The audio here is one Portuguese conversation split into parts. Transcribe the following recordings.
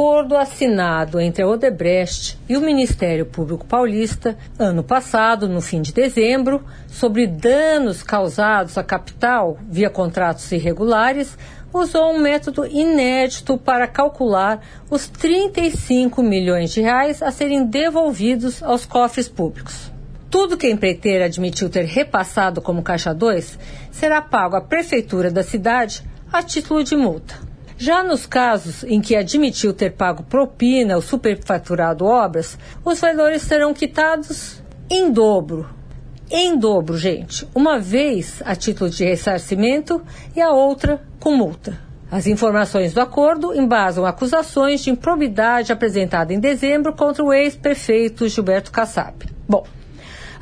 Acordo assinado entre a Odebrecht e o Ministério Público Paulista, ano passado, no fim de dezembro, sobre danos causados à capital via contratos irregulares, usou um método inédito para calcular os 35 milhões de reais a serem devolvidos aos cofres públicos. Tudo que a empreiteira admitiu ter repassado como caixa 2 será pago à prefeitura da cidade a título de multa. Já nos casos em que admitiu ter pago propina ou superfaturado obras, os valores serão quitados em dobro. Em dobro, gente. Uma vez a título de ressarcimento e a outra com multa. As informações do acordo embasam acusações de improbidade apresentada em dezembro contra o ex-prefeito Gilberto Kassab. Bom,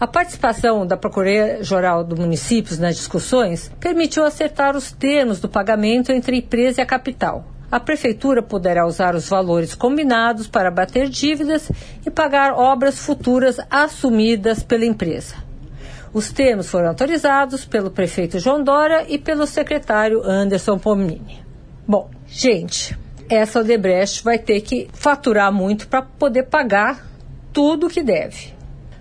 a participação da Procuradoria-Geral do Municípios nas discussões permitiu acertar os termos do pagamento entre a empresa e a capital. A Prefeitura poderá usar os valores combinados para bater dívidas e pagar obras futuras assumidas pela empresa. Os termos foram autorizados pelo prefeito João Dória e pelo secretário Anderson Pomini. Bom, gente, essa Odebrecht vai ter que faturar muito para poder pagar tudo que deve.